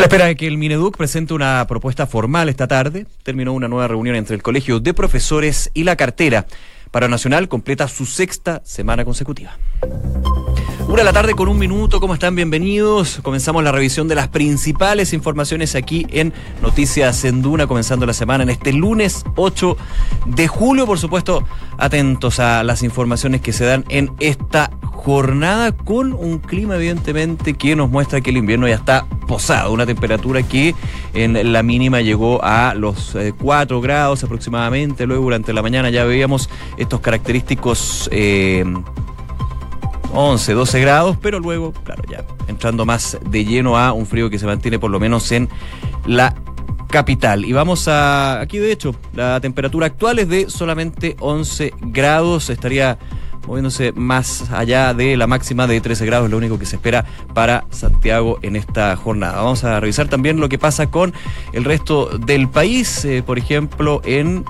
A la espera de que el Mineduc presente una propuesta formal esta tarde, terminó una nueva reunión entre el Colegio de Profesores y la cartera. Para Nacional completa su sexta semana consecutiva. Una de la tarde con un minuto, ¿cómo están? Bienvenidos. Comenzamos la revisión de las principales informaciones aquí en Noticias en Duna, comenzando la semana en este lunes 8 de julio. Por supuesto, atentos a las informaciones que se dan en esta jornada con un clima evidentemente que nos muestra que el invierno ya está posado, una temperatura que en la mínima llegó a los 4 eh, grados aproximadamente, luego durante la mañana ya veíamos estos característicos... Eh, 11, 12 grados, pero luego, claro, ya entrando más de lleno a un frío que se mantiene por lo menos en la capital. Y vamos a, aquí de hecho, la temperatura actual es de solamente 11 grados, estaría moviéndose más allá de la máxima de 13 grados, lo único que se espera para Santiago en esta jornada. Vamos a revisar también lo que pasa con el resto del país, eh, por ejemplo, en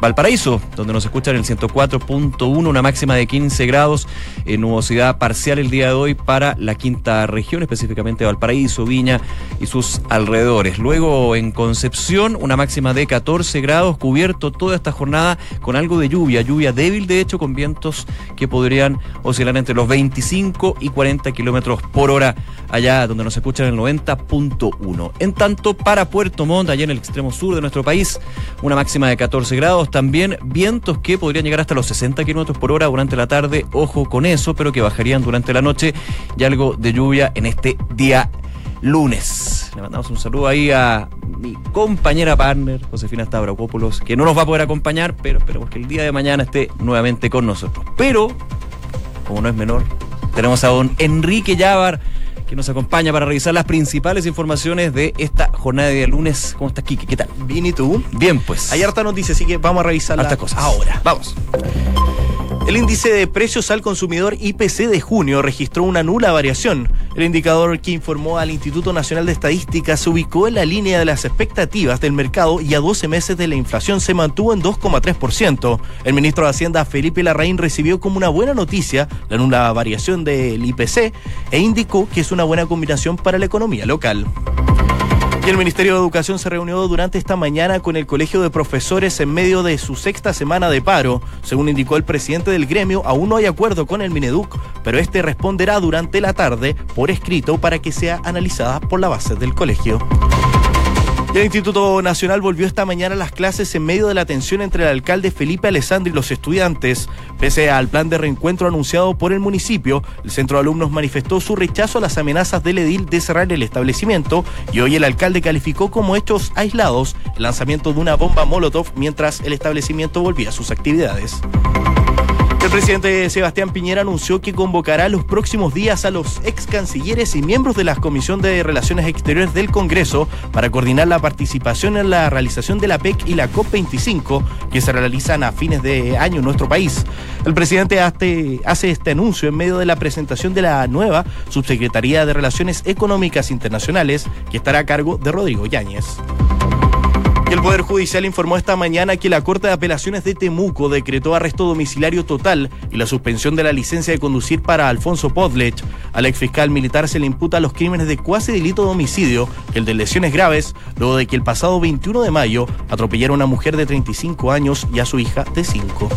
Valparaíso, donde nos escuchan el 104.1, una máxima de 15 grados, en nubosidad parcial el día de hoy para la quinta región, específicamente Valparaíso, Viña y sus alrededores. Luego en Concepción, una máxima de 14 grados, cubierto toda esta jornada con algo de lluvia, lluvia débil de hecho, con vientos que podrían oscilar entre los 25 y 40 kilómetros por hora allá donde nos escuchan el 90.1. En tanto, para Puerto Montt, allá en el extremo sur de nuestro país, una máxima de 14 grados, también vientos que podrían llegar hasta los 60 kilómetros por hora durante la tarde, ojo con eso, pero que bajarían durante la noche y algo de lluvia en este día lunes. Le mandamos un saludo ahí a mi compañera partner, Josefina Stavrakopoulos, que no nos va a poder acompañar, pero esperemos que el día de mañana esté nuevamente con nosotros. Pero, como no es menor, tenemos a don Enrique Llávar que nos acompaña para revisar las principales informaciones de esta jornada de lunes. ¿Cómo estás, Kike? ¿Qué tal? Bien, ¿y tú? Bien, pues. Hay harta noticia, así que vamos a revisar las cosas. Ahora. Vamos. El índice de precios al consumidor IPC de junio registró una nula variación. El indicador que informó al Instituto Nacional de Estadística se ubicó en la línea de las expectativas del mercado y a 12 meses de la inflación se mantuvo en 2,3%. El ministro de Hacienda Felipe Larraín recibió como una buena noticia la nula variación del IPC e indicó que es una buena combinación para la economía local. Y el Ministerio de Educación se reunió durante esta mañana con el Colegio de Profesores en medio de su sexta semana de paro. Según indicó el presidente del gremio, aún no hay acuerdo con el Mineduc, pero este responderá durante la tarde por escrito para que sea analizada por la base del colegio el Instituto Nacional volvió esta mañana a las clases en medio de la tensión entre el alcalde Felipe Alessandri y los estudiantes. Pese al plan de reencuentro anunciado por el municipio, el centro de alumnos manifestó su rechazo a las amenazas del edil de cerrar el establecimiento y hoy el alcalde calificó como hechos aislados el lanzamiento de una bomba Molotov mientras el establecimiento volvía a sus actividades. El presidente Sebastián Piñera anunció que convocará los próximos días a los ex cancilleres y miembros de la Comisión de Relaciones Exteriores del Congreso para coordinar la participación en la realización de la PEC y la COP25 que se realizan a fines de año en nuestro país. El presidente hace, este anuncio en medio de la presentación de la nueva Subsecretaría de Relaciones Económicas Internacionales que estará a cargo de Rodrigo Yáñez. El Poder Judicial informó esta mañana que la Corte de Apelaciones de Temuco decretó arresto domiciliario total y la suspensión de la licencia de conducir para Alfonso Podlech. Al ex fiscal militar se le imputa los crímenes de cuasi delito de homicidio el de lesiones graves, luego de que el pasado 21 de mayo atropellara a una mujer de 35 años y a su hija de 5.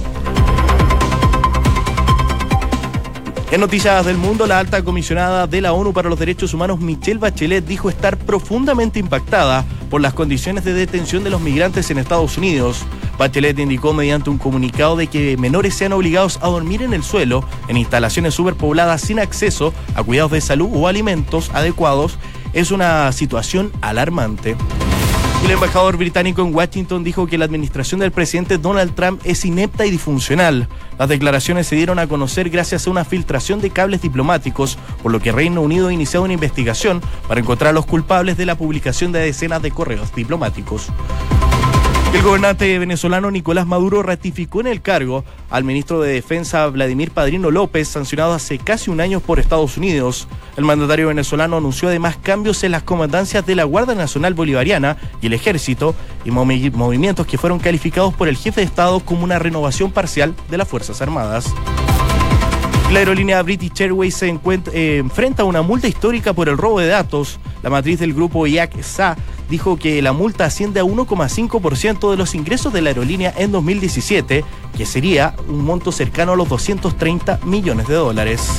En Noticias del Mundo, la alta comisionada de la ONU para los Derechos Humanos, Michelle Bachelet, dijo estar profundamente impactada por las condiciones de detención de los migrantes en Estados Unidos. Bachelet indicó mediante un comunicado de que menores sean obligados a dormir en el suelo, en instalaciones superpobladas sin acceso a cuidados de salud o alimentos adecuados, es una situación alarmante. El embajador británico en Washington dijo que la administración del presidente Donald Trump es inepta y disfuncional. Las declaraciones se dieron a conocer gracias a una filtración de cables diplomáticos, por lo que Reino Unido ha iniciado una investigación para encontrar a los culpables de la publicación de decenas de correos diplomáticos. El gobernante venezolano Nicolás Maduro ratificó en el cargo al ministro de Defensa Vladimir Padrino López, sancionado hace casi un año por Estados Unidos. El mandatario venezolano anunció además cambios en las comandancias de la Guardia Nacional Bolivariana y el Ejército y movimientos que fueron calificados por el jefe de Estado como una renovación parcial de las Fuerzas Armadas. La aerolínea British Airways se eh, enfrenta a una multa histórica por el robo de datos. La matriz del grupo IAC-SA dijo que la multa asciende a 1,5% de los ingresos de la aerolínea en 2017, que sería un monto cercano a los 230 millones de dólares.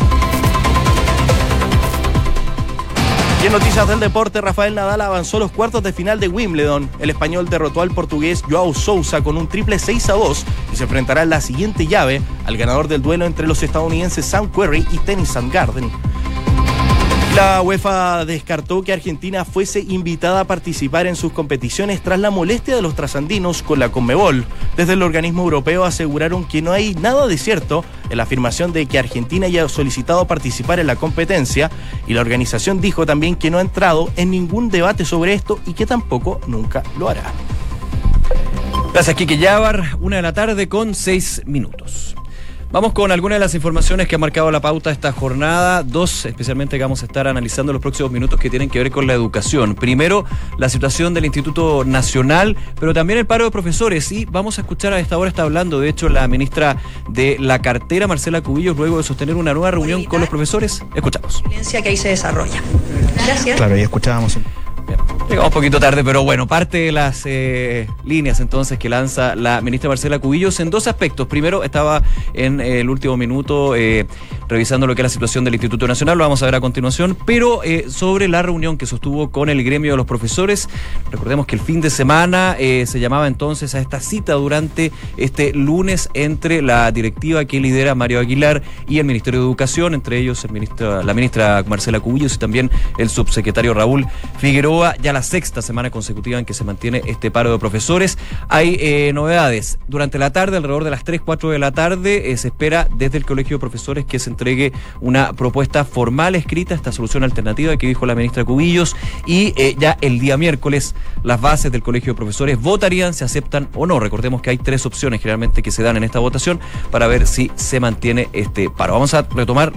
Y en noticias del deporte, Rafael Nadal avanzó los cuartos de final de Wimbledon. El español derrotó al portugués Joao Sousa con un triple 6 a 2 y se enfrentará en la siguiente llave al ganador del duelo entre los estadounidenses Sam Querrey y Tennis Garden. La UEFA descartó que Argentina fuese invitada a participar en sus competiciones tras la molestia de los trasandinos con la Conmebol. Desde el organismo europeo aseguraron que no hay nada de cierto en la afirmación de que Argentina haya solicitado participar en la competencia y la organización dijo también que no ha entrado en ningún debate sobre esto y que tampoco nunca lo hará. Gracias, Kike Yavar. Una de la tarde con seis minutos. Vamos con algunas de las informaciones que ha marcado la pauta esta jornada. Dos, especialmente que vamos a estar analizando los próximos minutos que tienen que ver con la educación. Primero, la situación del Instituto Nacional, pero también el paro de profesores. Y vamos a escuchar a esta hora, está hablando, de hecho, la ministra de la cartera, Marcela Cubillos, luego de sostener una nueva reunión con los profesores. Escuchamos. La que ahí se desarrolla. Gracias. Claro, y escuchábamos. Llegamos un poquito tarde, pero bueno, parte de las eh, líneas entonces que lanza la ministra Marcela Cubillos en dos aspectos. Primero, estaba en el último minuto eh, revisando lo que es la situación del Instituto Nacional, lo vamos a ver a continuación, pero eh, sobre la reunión que sostuvo con el gremio de los profesores, recordemos que el fin de semana se llamaba entonces a esta cita durante este lunes entre la directiva que lidera Mario Aguilar y el Ministerio de Educación, entre ellos el ministro, la ministra Marcela Cubillos y también el subsecretario Raúl Figueroa. La sexta semana consecutiva en que se mantiene este paro de profesores. Hay eh, novedades. Durante la tarde, alrededor de las 3, 4 de la tarde, eh, se espera desde el Colegio de Profesores que se entregue una propuesta formal escrita, esta solución alternativa que dijo la ministra Cubillos, y eh, ya el día miércoles las bases del Colegio de Profesores votarían si aceptan o no. Recordemos que hay tres opciones generalmente que se dan en esta votación para ver si se mantiene este paro. Vamos a retomar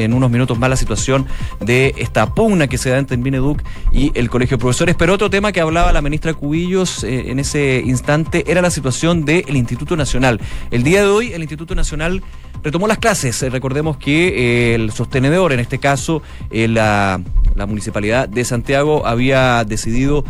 en unos minutos más la situación de esta pugna que se da entre Mineduc y el Colegio de Profesores. Pero otro tema que hablaba la ministra Cubillos eh, en ese instante era la situación del Instituto Nacional. El día de hoy el Instituto Nacional retomó las clases. Eh, recordemos que eh, el sostenedor, en este caso la, la Municipalidad de Santiago, había decidido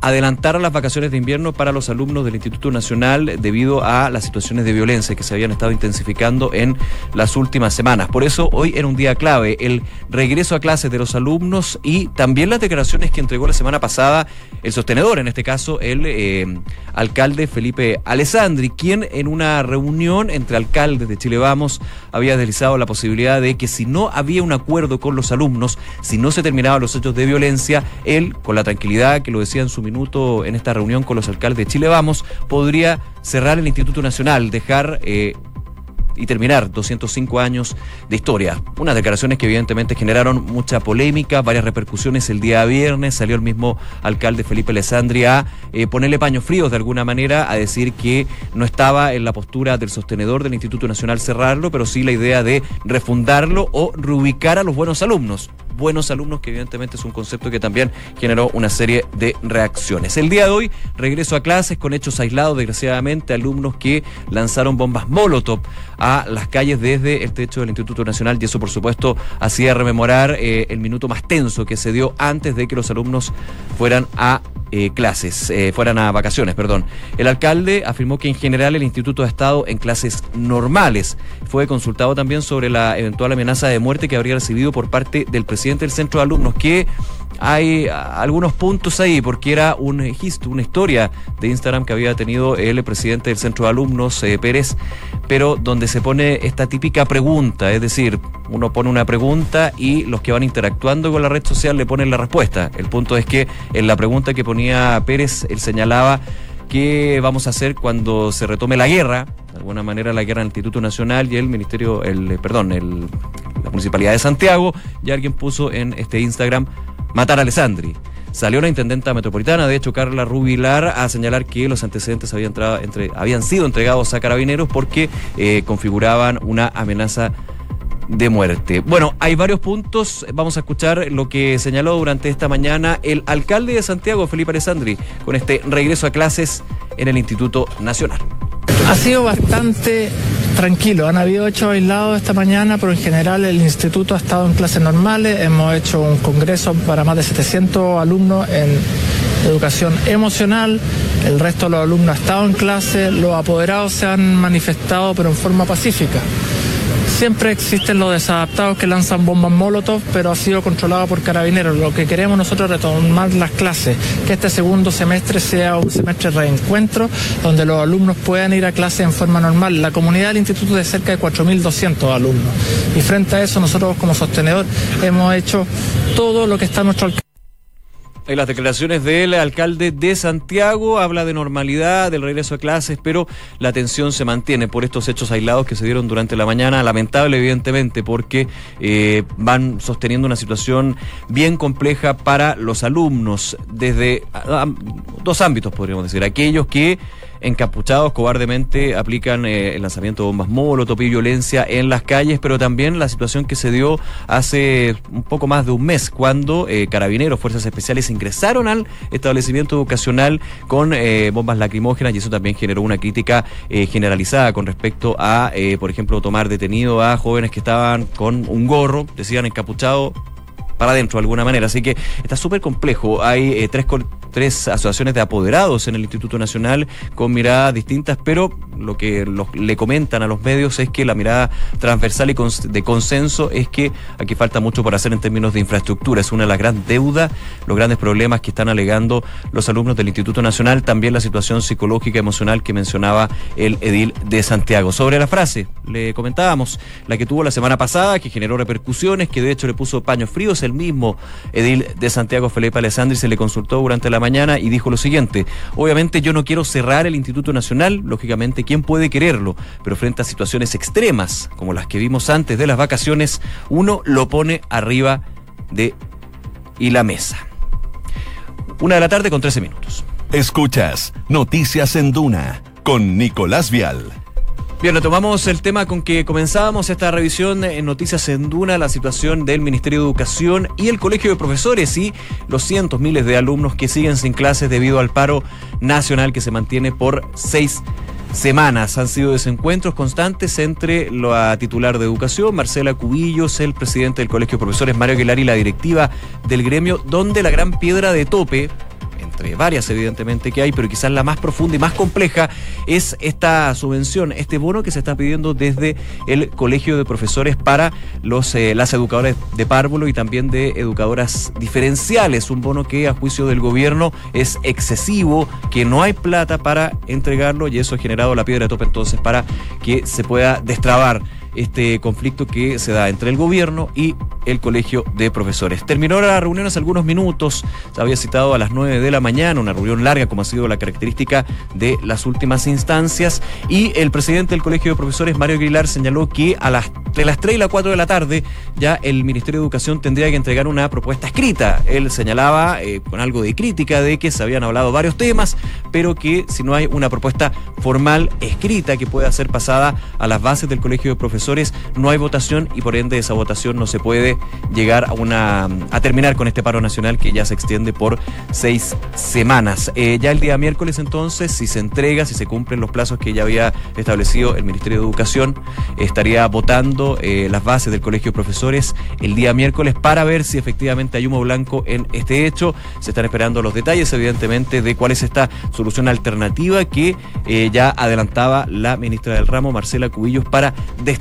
adelantar las vacaciones de invierno para los alumnos del Instituto Nacional debido a las situaciones de violencia que se habían estado intensificando en las últimas semanas. Por eso hoy era un día clave, el regreso a clases de los alumnos y también las declaraciones que entregó la semana pasada el sostenedor, en este caso el eh, alcalde Felipe Alessandri, quien en una reunión entre alcaldes de Chile Vamos había deslizado la posibilidad de que si no había un acuerdo con los alumnos, si no se terminaban los hechos de violencia, él, con la tranquilidad que lo decía en su minuto en esta reunión con los alcaldes de Chile Vamos, podría cerrar el Instituto Nacional, dejar eh, y terminar 205 años de historia. Unas declaraciones que evidentemente generaron mucha polémica, varias repercusiones el día viernes. Salió el mismo alcalde Felipe Alessandri a eh, ponerle paños fríos de alguna manera, a decir que no estaba en la postura del sostenedor del Instituto Nacional cerrarlo, pero sí la idea de refundarlo o reubicar a los buenos alumnos buenos alumnos, que evidentemente es un concepto que también generó una serie de reacciones. El día de hoy regreso a clases con hechos aislados, desgraciadamente, alumnos que lanzaron bombas Molotov a las calles desde el techo del Instituto Nacional y eso por supuesto hacía rememorar eh, el minuto más tenso que se dio antes de que los alumnos fueran a eh, clases, eh, fueran a vacaciones, perdón. El alcalde afirmó que en general el instituto ha estado en clases normales. Fue consultado también sobre la eventual amenaza de muerte que habría recibido por parte del presidente del centro de alumnos, que hay algunos puntos ahí, porque era un una historia de Instagram que había tenido el presidente del centro de alumnos, eh, Pérez, pero donde se pone esta típica pregunta, es decir, uno pone una pregunta y los que van interactuando con la red social le ponen la respuesta. El punto es que en la pregunta que ponía Pérez, él señalaba qué vamos a hacer cuando se retome la guerra, de alguna manera la guerra en el Instituto Nacional y el Ministerio, el eh, perdón, el, la Municipalidad de Santiago, y alguien puso en este Instagram matar a Alessandri. Salió la intendenta metropolitana, de hecho, Carla Rubilar, a señalar que los antecedentes habían, sido entregados a carabineros porque eh, configuraban una amenaza de muerte. Bueno, hay varios puntos. Vamos a escuchar lo que señaló durante esta mañana el alcalde de Santiago, Felipe Alessandri, con este regreso a clases en el Instituto Nacional. Ha sido bastante tranquilo. Han habido hechos aislados esta mañana, pero en general el instituto ha estado en clases normales. Hemos hecho un congreso para más de 700 alumnos en educación emocional. El resto de los alumnos ha estado en clase. Los apoderados se han manifestado, pero en forma pacífica. Siempre existen los desadaptados que lanzan bombas molotov, pero ha sido controlado por carabineros. Lo que queremos nosotros es retomar las clases, que este segundo semestre sea un semestre de reencuentro, donde los alumnos puedan ir a clase en forma normal. La comunidad del instituto es de cerca de 4.200 alumnos. Y frente a eso, nosotros como sostenedor hemos hecho todo lo que está a nuestro alcance en las declaraciones del alcalde de Santiago habla de normalidad, del regreso a clases, pero la tensión se mantiene por estos hechos aislados que se dieron durante la mañana. Lamentable, evidentemente, porque eh, van sosteniendo una situación bien compleja para los alumnos desde ah, dos ámbitos, podríamos decir. Aquellos que encapuchados cobardemente aplican eh, el lanzamiento de bombas molotov y violencia en las calles, pero también la situación que se dio hace un poco más de un mes cuando eh, carabineros, fuerzas especiales ingresaron al establecimiento educacional con eh, bombas lacrimógenas y eso también generó una crítica generalizada con respecto a, por ejemplo, tomar detenido a jóvenes que estaban con un gorro, decían encapuchado para adentro de alguna manera. Así que está súper complejo. Hay tres, tres asociaciones de apoderados en el Instituto Nacional con miradas distintas, pero lo que le comentan a los medios es que la mirada transversal y de consenso es que aquí falta mucho por hacer en términos de infraestructura. Es una de las grandes deudas, los grandes problemas que están alegando los alumnos del Instituto Nacional, también la situación psicológica, emocional que mencionaba el edil de Santiago. Sobre la frase, le comentábamos, la que tuvo la semana pasada, que generó repercusiones, que de hecho le puso paños fríos, el mismo edil de Santiago, Felipe Alessandri, se le consultó durante la mañana y dijo lo siguiente, obviamente yo no quiero cerrar el Instituto Nacional, lógicamente, ¿quién puede quererlo? Pero frente a situaciones extremas, como las que vimos antes de las vacaciones, uno lo pone arriba de y la mesa. Una de la tarde con 13 minutos. Escuchas Noticias en Duna con Nicolás Vial. Bien, retomamos el tema con que comenzábamos esta revisión en Noticias en Duna, la situación del Ministerio de Educación y el Colegio de Profesores y los cientos miles de alumnos que siguen sin clases debido al paro nacional que se mantiene por seis semanas. Han sido desencuentros constantes entre la titular de Educación, Marcela Cubillos, el presidente del Colegio de Profesores, Mario Aguilar, y la directiva del gremio, donde la gran piedra de tope varias evidentemente que hay, pero quizás la más profunda y más compleja es esta subvención, este bono que se está pidiendo desde el Colegio de Profesores para los eh, las educadoras de párvulo y también de educadoras diferenciales, un bono que a juicio del gobierno es excesivo, que no hay plata para entregarlo y eso ha generado la piedra de tope entonces para que se pueda destrabar este conflicto que se da entre el gobierno y el colegio de profesores. Terminó la reunión hace algunos minutos, se había citado a las 9 de la mañana, una reunión larga como ha sido la característica de las últimas instancias, y el presidente del colegio de profesores, Mario Aguilar, señaló que a las, de las 3 y las 4 de la tarde ya el Ministerio de Educación tendría que entregar una propuesta escrita. Él señalaba eh, con algo de crítica de que se habían hablado varios temas, pero que si no hay una propuesta formal escrita que pueda ser pasada a las bases del colegio de profesores, no hay votación y por ende esa votación no se puede llegar a una a terminar con este paro nacional que ya se extiende por seis semanas. Eh, ya el día miércoles entonces, si se entrega, si se cumplen los plazos que ya había establecido el Ministerio de Educación, estaría votando eh, las bases del Colegio de Profesores el día miércoles para ver si efectivamente hay humo blanco en este hecho. Se están esperando los detalles, evidentemente, de cuál es esta solución alternativa que eh, ya adelantaba la ministra del ramo, Marcela Cubillos, para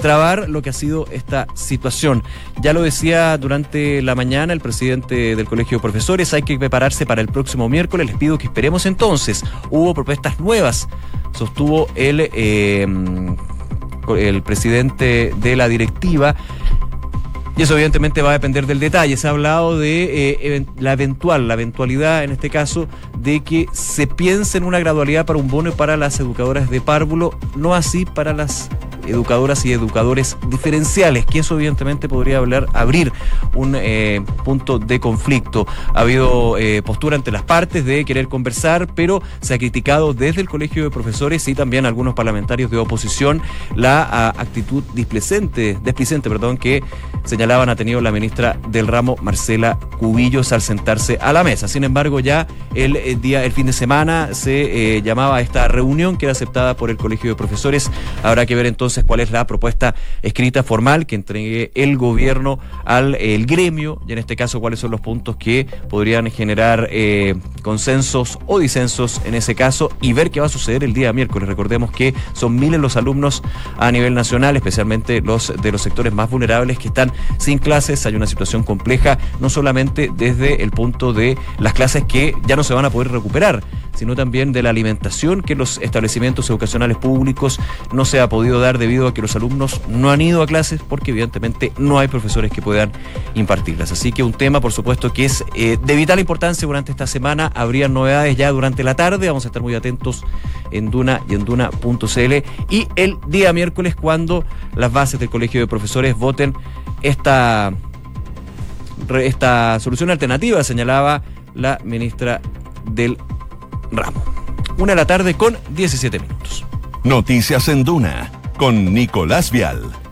destrabar lo que ha sido esta situación. Ya lo decía durante la mañana el presidente del Colegio de Profesores, hay que prepararse para el próximo miércoles, les pido que esperemos entonces. Hubo propuestas nuevas, sostuvo el, eh, el presidente de la directiva. Y eso evidentemente va a depender del detalle. Se ha hablado de eh, la eventual, la eventualidad en este caso, de que se piense en una gradualidad para un bono para las educadoras de párvulo, no así para las educadoras y educadores diferenciales, que eso evidentemente podría hablar, abrir un eh, punto de conflicto. Ha habido eh, postura ante las partes de querer conversar, pero se ha criticado desde el Colegio de Profesores y también algunos parlamentarios de oposición la a, actitud displicente, displicente perdón, que señalaban ha tenido la ministra del ramo, Marcela Cubillos, al sentarse a la mesa. Sin embargo, ya el, el día, el fin de semana se eh, llamaba esta reunión que era aceptada por el Colegio de Profesores. Habrá que ver entonces cuál es la propuesta escrita formal que entregue el gobierno al el gremio y en este caso cuáles son los puntos que podrían generar eh, consensos o disensos en ese caso y ver qué va a suceder el día miércoles. Recordemos que son miles los alumnos a nivel nacional, especialmente los de los sectores más vulnerables que están sin clases. Hay una situación compleja, no solamente desde el punto de las clases que ya no se van a poder recuperar, sino también de la alimentación que los establecimientos educacionales públicos no se ha podido dar debido a que los alumnos no han ido a clases porque evidentemente no hay profesores que puedan impartirlas. Así que un tema, por supuesto, que es eh, de vital importancia durante esta semana. Habría novedades ya durante la tarde. Vamos a estar muy atentos en Duna y en Duna.cl. Y el día miércoles, cuando las bases del Colegio de Profesores voten esta, esta solución alternativa, señalaba la ministra del ramo. Una de la tarde con 17 minutos. Noticias en Duna con Nicolás Vial.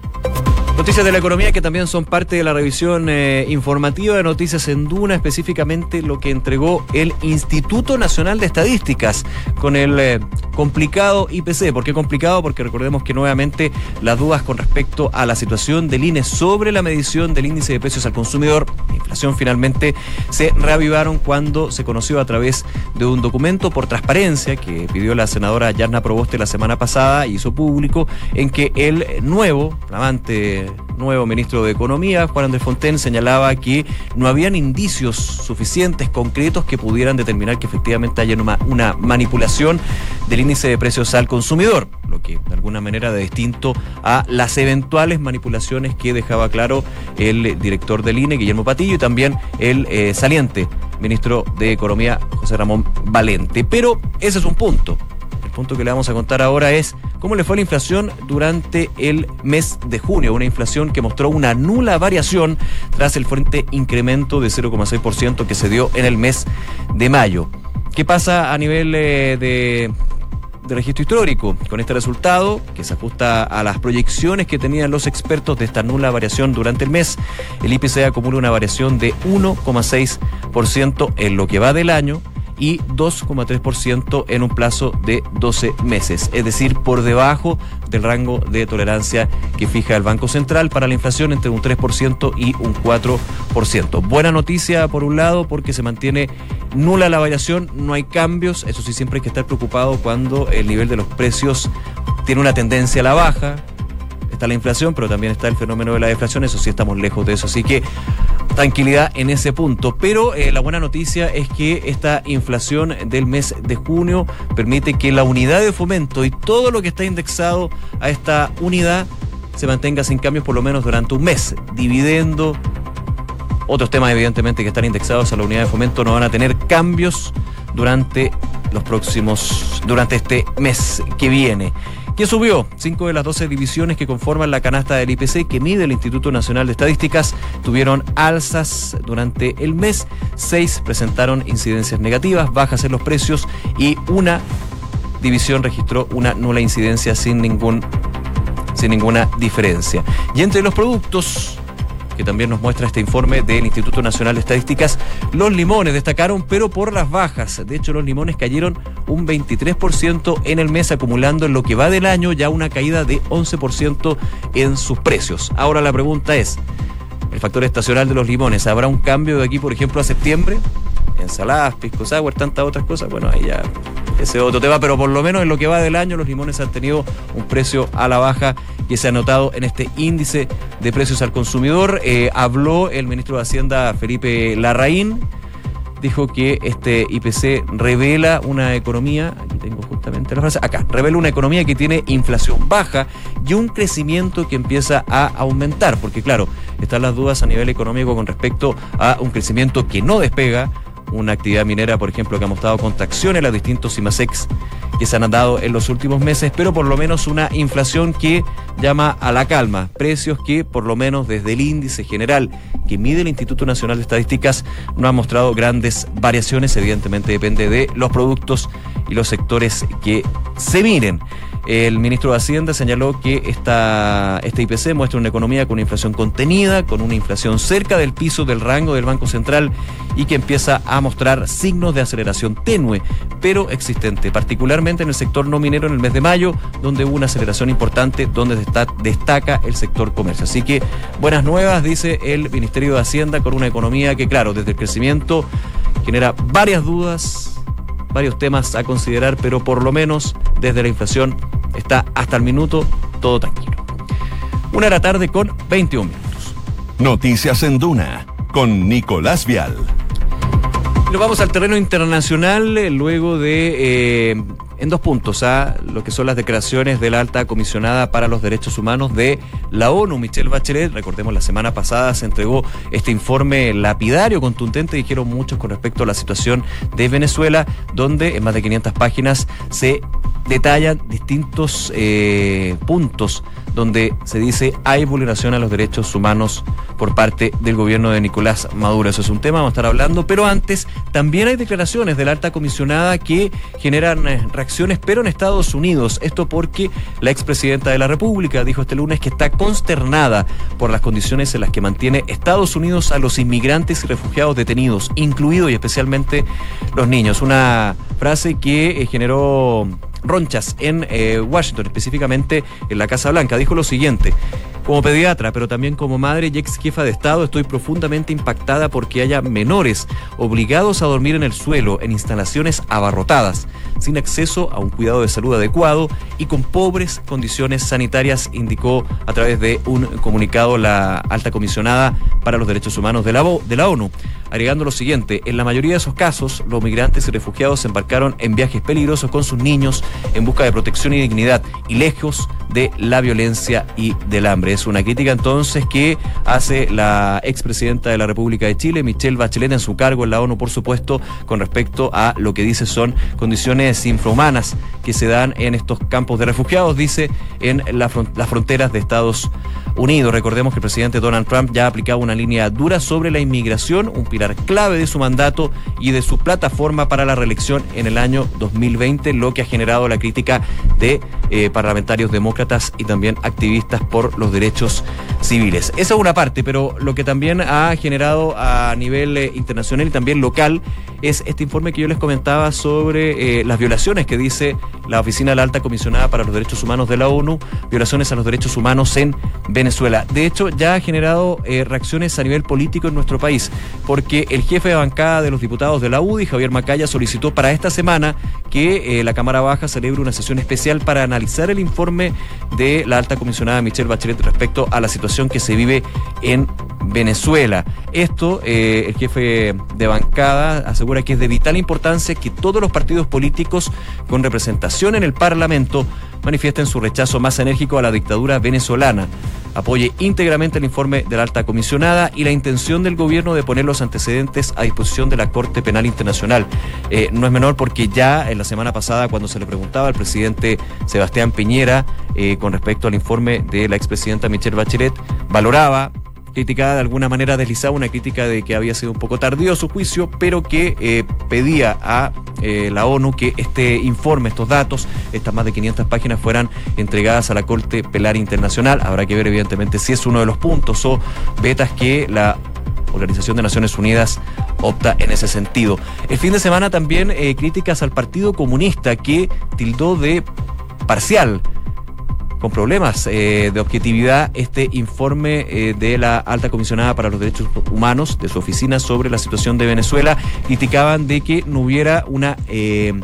Noticias de la economía que también son parte de la revisión eh, informativa de Noticias en Duna, específicamente lo que entregó el Instituto Nacional de Estadísticas con el eh, complicado IPC. ¿Por qué complicado? Porque recordemos que nuevamente las dudas con respecto a la situación del INE sobre la medición del índice de precios al consumidor, la inflación finalmente, se reavivaron cuando se conoció a través de un documento por transparencia que pidió la senadora Yarna Proboste la semana pasada y hizo público, en que el nuevo, flamante nuevo ministro de Economía, Juan Andrés Fonten, señalaba que no habían indicios suficientes, concretos, que pudieran determinar que efectivamente haya una, manipulación del índice de precios al consumidor, lo que de alguna manera de distinto a las eventuales manipulaciones que dejaba claro el director del INE, Guillermo Patillo, y también el eh, saliente ministro de Economía, José Ramón Valente. Pero ese es un punto punto que le vamos a contar ahora es cómo le fue la inflación durante el mes de junio. Una inflación que mostró una nula variación tras el fuerte incremento de 0,6% que se dio en el mes de mayo. ¿Qué pasa a nivel eh, de, de registro histórico. Con este resultado, que se ajusta a las proyecciones que tenían los expertos de esta nula variación durante el mes, el IPC acumula una variación de 1,6% en lo que va del año y 2,3% en un plazo de 12 meses, es decir, por debajo del rango de tolerancia que fija el Banco Central para la inflación entre un 3% y un 4%. Buena noticia por un lado porque se mantiene nula la variación, no hay cambios, eso sí siempre hay que estar preocupado cuando el nivel de los precios tiene una tendencia a la baja, está la inflación, pero también está el fenómeno de la deflación, eso sí estamos lejos de eso. Así que tranquilidad en ese punto. Pero eh, la buena noticia es que esta inflación del mes de junio permite que la unidad de fomento y todo lo que está indexado a esta unidad se mantenga sin cambios por lo menos durante un mes. Dividendo, otros temas evidentemente que están indexados a la unidad de fomento no van a tener cambios durante los próximos, durante este mes que viene. ¿Qué subió? Cinco de las 12 divisiones que conforman la canasta del IPC que mide el Instituto Nacional de Estadísticas tuvieron alzas durante el mes. Seis presentaron incidencias negativas, bajas en los precios y una división registró una nula incidencia sin ningún sin ninguna diferencia. Y entre los productos que también nos muestra este informe del Instituto Nacional de Estadísticas, los limones destacaron, pero por las bajas. De hecho, los limones cayeron un 23% en el mes, acumulando en lo que va del año ya una caída de 11% en sus precios. Ahora la pregunta es, el factor estacional de los limones, ¿habrá un cambio de aquí, por ejemplo, a septiembre? Ensaladas, pisco sour, tantas otras cosas. Bueno, ahí ya ese otro tema, pero por lo menos en lo que va del año los limones han tenido un precio a la baja que se ha notado en este índice de precios al consumidor. Eh, habló el ministro de Hacienda Felipe Larraín, dijo que este IPC revela una economía, aquí tengo justamente la frase, acá, revela una economía que tiene inflación baja y un crecimiento que empieza a aumentar, porque claro, están las dudas a nivel económico con respecto a un crecimiento que no despega, una actividad minera, por ejemplo, que ha mostrado contracciones en los distintos CIMASEX que se han dado en los últimos meses, pero por lo menos una inflación que llama a la calma. Precios que, por lo menos desde el índice general que mide el Instituto Nacional de Estadísticas, no han mostrado grandes variaciones. Evidentemente depende de los productos y los sectores que se miren. El ministro de Hacienda señaló que esta, este IPC muestra una economía con inflación contenida, con una inflación cerca del piso del rango del Banco Central y que empieza a mostrar signos de aceleración tenue, pero existente, particularmente en el sector no minero en el mes de mayo, donde hubo una aceleración importante, donde destaca el sector comercio. Así que buenas nuevas, dice el Ministerio de Hacienda, con una economía que, claro, desde el crecimiento genera varias dudas varios temas a considerar, pero por lo menos desde la inflación está hasta el minuto todo tranquilo. Una de la tarde con 21 minutos. Noticias en Duna con Nicolás Vial. Nos vamos al terreno internacional eh, luego de eh, en dos puntos a lo que son las declaraciones de la alta comisionada para los derechos humanos de la ONU, Michelle Bachelet. Recordemos, la semana pasada se entregó este informe lapidario, contundente, dijeron muchos con respecto a la situación de Venezuela, donde en más de 500 páginas se detallan distintos eh, puntos donde se dice hay vulneración a los derechos humanos por parte del gobierno de Nicolás Maduro. Eso es un tema, vamos a estar hablando, pero antes también hay declaraciones de la alta comisionada que generan eh, reacciones, pero en Estados Unidos. Esto porque la expresidenta de la República dijo este lunes que está consternada por las condiciones en las que mantiene Estados Unidos a los inmigrantes y refugiados detenidos, incluidos y especialmente los niños. Una frase que eh, generó ronchas en eh, Washington, específicamente en la Casa Blanca. Dijo lo siguiente. Como pediatra, pero también como madre y ex jefa de Estado, estoy profundamente impactada porque haya menores obligados a dormir en el suelo, en instalaciones abarrotadas, sin acceso a un cuidado de salud adecuado y con pobres condiciones sanitarias, indicó a través de un comunicado la alta comisionada para los derechos humanos de la, de la ONU agregando lo siguiente, en la mayoría de esos casos, los migrantes y refugiados se embarcaron en viajes peligrosos con sus niños en busca de protección y dignidad y lejos de la violencia y del hambre. Es una crítica entonces que hace la expresidenta de la República de Chile, Michelle Bachelet, en su cargo en la ONU, por supuesto, con respecto a lo que dice son condiciones infrahumanas que se dan en estos campos de refugiados, dice, en las fronteras de Estados Unidos. Recordemos que el presidente Donald Trump ya ha aplicado una línea dura sobre la inmigración, un clave de su mandato y de su plataforma para la reelección en el año 2020, lo que ha generado la crítica de eh, parlamentarios demócratas y también activistas por los derechos civiles. Esa es una parte, pero lo que también ha generado a nivel eh, internacional y también local es este informe que yo les comentaba sobre eh, las violaciones que dice la Oficina de la Alta Comisionada para los Derechos Humanos de la ONU, violaciones a los derechos humanos en Venezuela. De hecho, ya ha generado eh, reacciones a nivel político en nuestro país, porque el jefe de bancada de los diputados de la UDI, Javier Macaya, solicitó para esta semana que la Cámara Baja celebre una sesión especial para analizar el informe de la Alta Comisionada Michelle Bachelet respecto a la situación que se vive en Venezuela. Esto, eh, el jefe de bancada asegura que es de vital importancia que todos los partidos políticos con representación en el Parlamento manifiesten su rechazo más enérgico a la dictadura venezolana, apoye íntegramente el informe de la alta comisionada y la intención del gobierno de poner los antecedentes a disposición de la Corte Penal Internacional. Eh, no es menor porque ya en la semana pasada, cuando se le preguntaba al presidente Sebastián Piñera eh, con respecto al informe de la expresidenta Michelle Bachelet, valoraba criticada de alguna manera, deslizaba una crítica de que había sido un poco tardío su juicio, pero que eh, pedía a eh, la ONU que este informe, estos datos, estas más de 500 páginas fueran entregadas a la Corte Pelar Internacional. Habrá que ver evidentemente si es uno de los puntos o vetas que la Organización de Naciones Unidas opta en ese sentido. El fin de semana también eh, críticas al Partido Comunista que tildó de parcial con problemas eh, de objetividad este informe eh, de la alta comisionada para los derechos humanos de su oficina sobre la situación de Venezuela. Criticaban de que no hubiera una... Eh,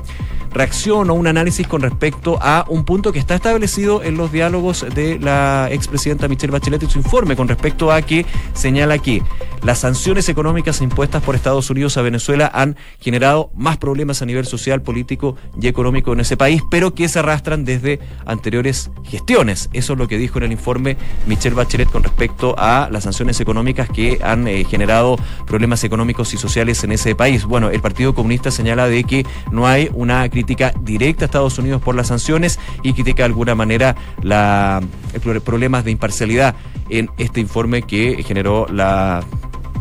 reacción o un análisis con respecto a un punto que está establecido en los diálogos de la expresidenta Michelle Bachelet y su informe con respecto a que señala que las sanciones económicas impuestas por Estados Unidos a Venezuela han generado más problemas a nivel social, político y económico en ese país, pero que se arrastran desde anteriores gestiones. Eso es lo que dijo en el informe Michelle Bachelet con respecto a las sanciones económicas que han eh, generado problemas económicos y sociales en ese país. Bueno, el Partido Comunista señala de que no hay una crítica directa a Estados Unidos por las sanciones y critica de alguna manera la, problemas de imparcialidad en este informe que generó la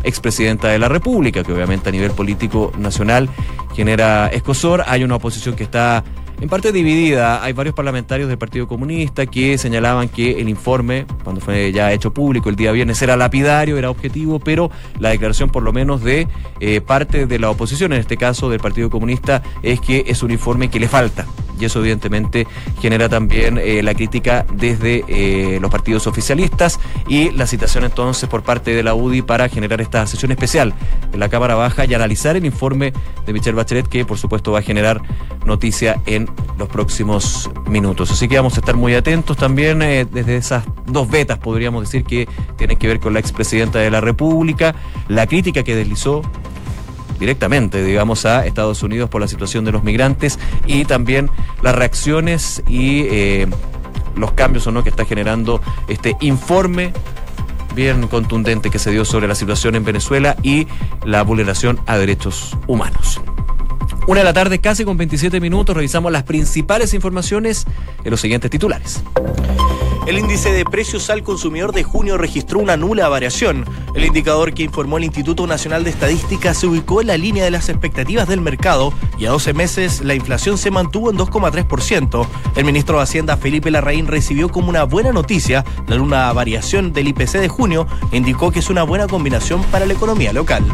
expresidenta de la República, que obviamente a nivel político nacional genera escosor. Hay una oposición que está en parte dividida. Hay varios parlamentarios del Partido Comunista que señalaban que el informe, cuando fue ya hecho público el día viernes, era lapidario, era objetivo, pero la declaración por lo menos de eh, parte de la oposición, en este caso del Partido Comunista, es que es un informe que le falta y eso evidentemente genera también eh, la crítica desde eh, los partidos oficialistas y la citación entonces por parte de la UDI para generar esta sesión especial en la Cámara Baja y analizar el informe de Michelle Bachelet que por supuesto va a generar noticia en los próximos minutos. Así que vamos a estar muy atentos también eh, desde esas dos vetas, podríamos decir, que tienen que ver con la expresidenta de la República, la crítica que deslizó directamente, digamos, a Estados Unidos por la situación de los migrantes y también las reacciones y eh, los cambios o no que está generando este informe bien contundente que se dio sobre la situación en Venezuela y la vulneración a derechos humanos. Una de la tarde, casi con 27 minutos, revisamos las principales informaciones en los siguientes titulares. El índice de precios al consumidor de junio registró una nula variación. El indicador que informó el Instituto Nacional de Estadística se ubicó en la línea de las expectativas del mercado y a 12 meses la inflación se mantuvo en 2,3%. El ministro de Hacienda Felipe Larraín recibió como una buena noticia la nula variación del IPC de junio e indicó que es una buena combinación para la economía local.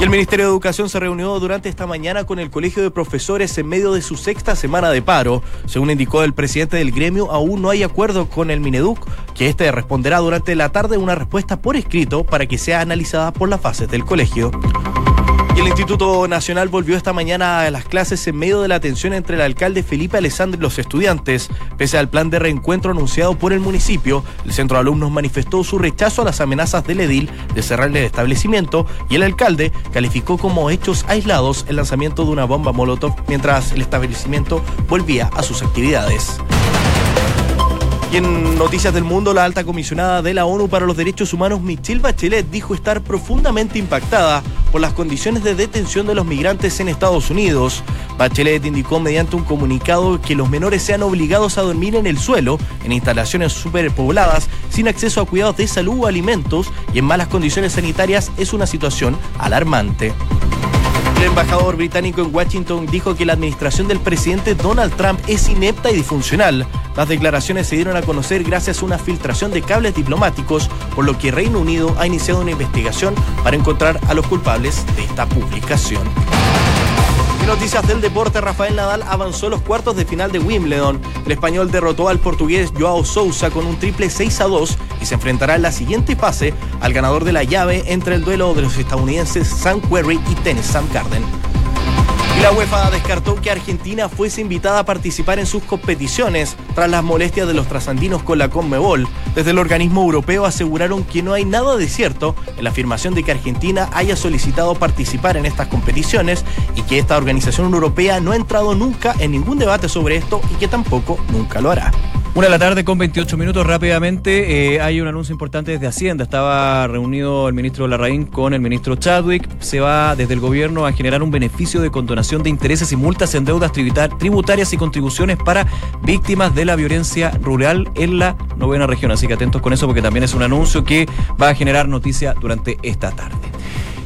Y el Ministerio de Educación se reunió durante esta mañana con el Colegio de Profesores en medio de su sexta semana de paro. Según indicó el presidente del gremio, aún no hay acuerdo con el Mineduc, que este responderá durante la tarde una respuesta por escrito para que sea analizada por las fases del colegio el Instituto Nacional volvió esta mañana a las clases en medio de la tensión entre el alcalde Felipe Alessandro y los estudiantes. Pese al plan de reencuentro anunciado por el municipio, el centro de alumnos manifestó su rechazo a las amenazas del edil de cerrarle el establecimiento y el alcalde calificó como hechos aislados el lanzamiento de una bomba molotov mientras el establecimiento volvía a sus actividades. Y en Noticias del Mundo, la alta comisionada de la ONU para los Derechos Humanos, Michelle Bachelet, dijo estar profundamente impactada por las condiciones de detención de los migrantes en Estados Unidos. Bachelet indicó mediante un comunicado que los menores sean obligados a dormir en el suelo, en instalaciones superpobladas, sin acceso a cuidados de salud o alimentos y en malas condiciones sanitarias es una situación alarmante. El embajador británico en Washington dijo que la administración del presidente Donald Trump es inepta y disfuncional. Las declaraciones se dieron a conocer gracias a una filtración de cables diplomáticos, por lo que Reino Unido ha iniciado una investigación para encontrar a los culpables de esta publicación noticias del deporte, Rafael Nadal avanzó los cuartos de final de Wimbledon. El español derrotó al portugués Joao Sousa con un triple 6 a 2 y se enfrentará en la siguiente fase al ganador de la llave entre el duelo de los estadounidenses Sam Querrey y Tennis Sam Garden la UEFA descartó que Argentina fuese invitada a participar en sus competiciones tras las molestias de los trasandinos con la Conmebol. Desde el organismo europeo aseguraron que no hay nada de cierto en la afirmación de que Argentina haya solicitado participar en estas competiciones y que esta organización europea no ha entrado nunca en ningún debate sobre esto y que tampoco nunca lo hará. Una de la tarde con 28 minutos rápidamente. Eh, hay un anuncio importante desde Hacienda. Estaba reunido el ministro Larraín con el ministro Chadwick. Se va desde el gobierno a generar un beneficio de condonación de intereses y multas en deudas tributarias y contribuciones para víctimas de la violencia rural en la novena región. Así que atentos con eso porque también es un anuncio que va a generar noticia durante esta tarde.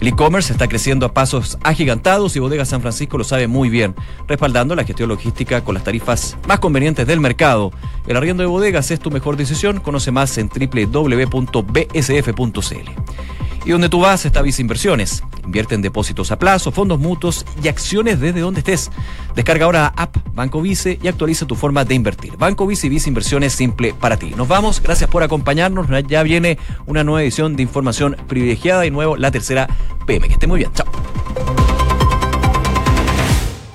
El e-commerce está creciendo a pasos agigantados y Bodega San Francisco lo sabe muy bien, respaldando la gestión logística con las tarifas más convenientes del mercado. El arriendo de bodegas es tu mejor decisión. Conoce más en www.bsf.cl. Y donde tú vas está Visa Inversiones. Invierte en depósitos a plazo, fondos mutuos y acciones desde donde estés. Descarga ahora la app Banco Vice y actualiza tu forma de invertir. Banco Vice y Visa Inversiones simple para ti. Nos vamos, gracias por acompañarnos. Ya viene una nueva edición de información privilegiada y nuevo la tercera PM. Que esté muy bien. Chao.